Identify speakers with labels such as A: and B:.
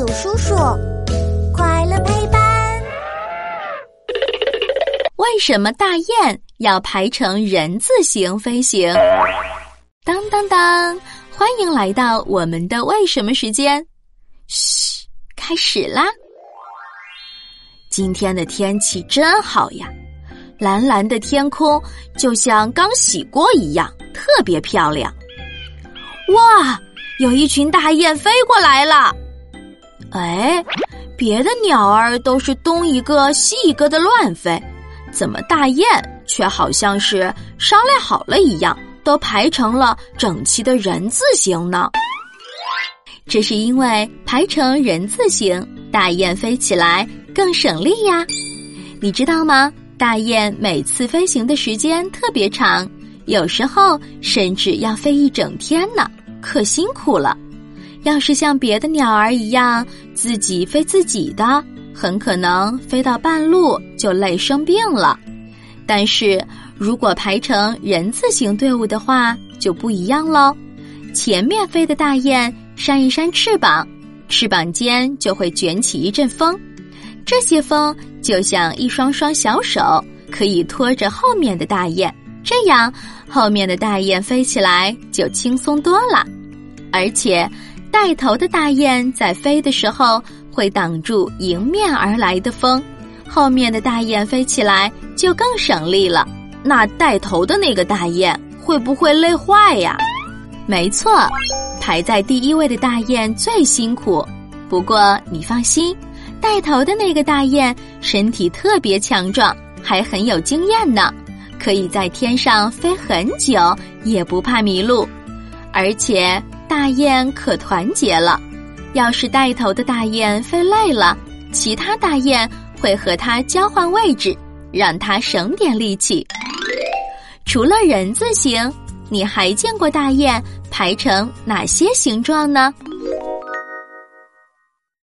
A: 有叔叔，快乐陪伴。
B: 为什么大雁要排成人字形飞行？当当当！欢迎来到我们的为什么时间。嘘，开始啦！今天的天气真好呀，蓝蓝的天空就像刚洗过一样，特别漂亮。哇！有一群大雁飞过来了，哎，别的鸟儿都是东一个西一个的乱飞，怎么大雁却好像是商量好了一样，都排成了整齐的人字形呢？这是因为排成人字形，大雁飞起来更省力呀。你知道吗？大雁每次飞行的时间特别长，有时候甚至要飞一整天呢。可辛苦了，要是像别的鸟儿一样自己飞自己的，很可能飞到半路就累生病了。但是如果排成人字形队伍的话，就不一样喽。前面飞的大雁扇一扇翅膀，翅膀间就会卷起一阵风，这些风就像一双双小手，可以拖着后面的大雁。这样，后面的大雁飞起来就轻松多了，而且带头的大雁在飞的时候会挡住迎面而来的风，后面的大雁飞起来就更省力了。那带头的那个大雁会不会累坏呀？没错，排在第一位的大雁最辛苦。不过你放心，带头的那个大雁身体特别强壮，还很有经验呢。可以在天上飞很久，也不怕迷路，而且大雁可团结了。要是带头的大雁飞累了，其他大雁会和它交换位置，让它省点力气。除了人字形，你还见过大雁排成哪些形状呢？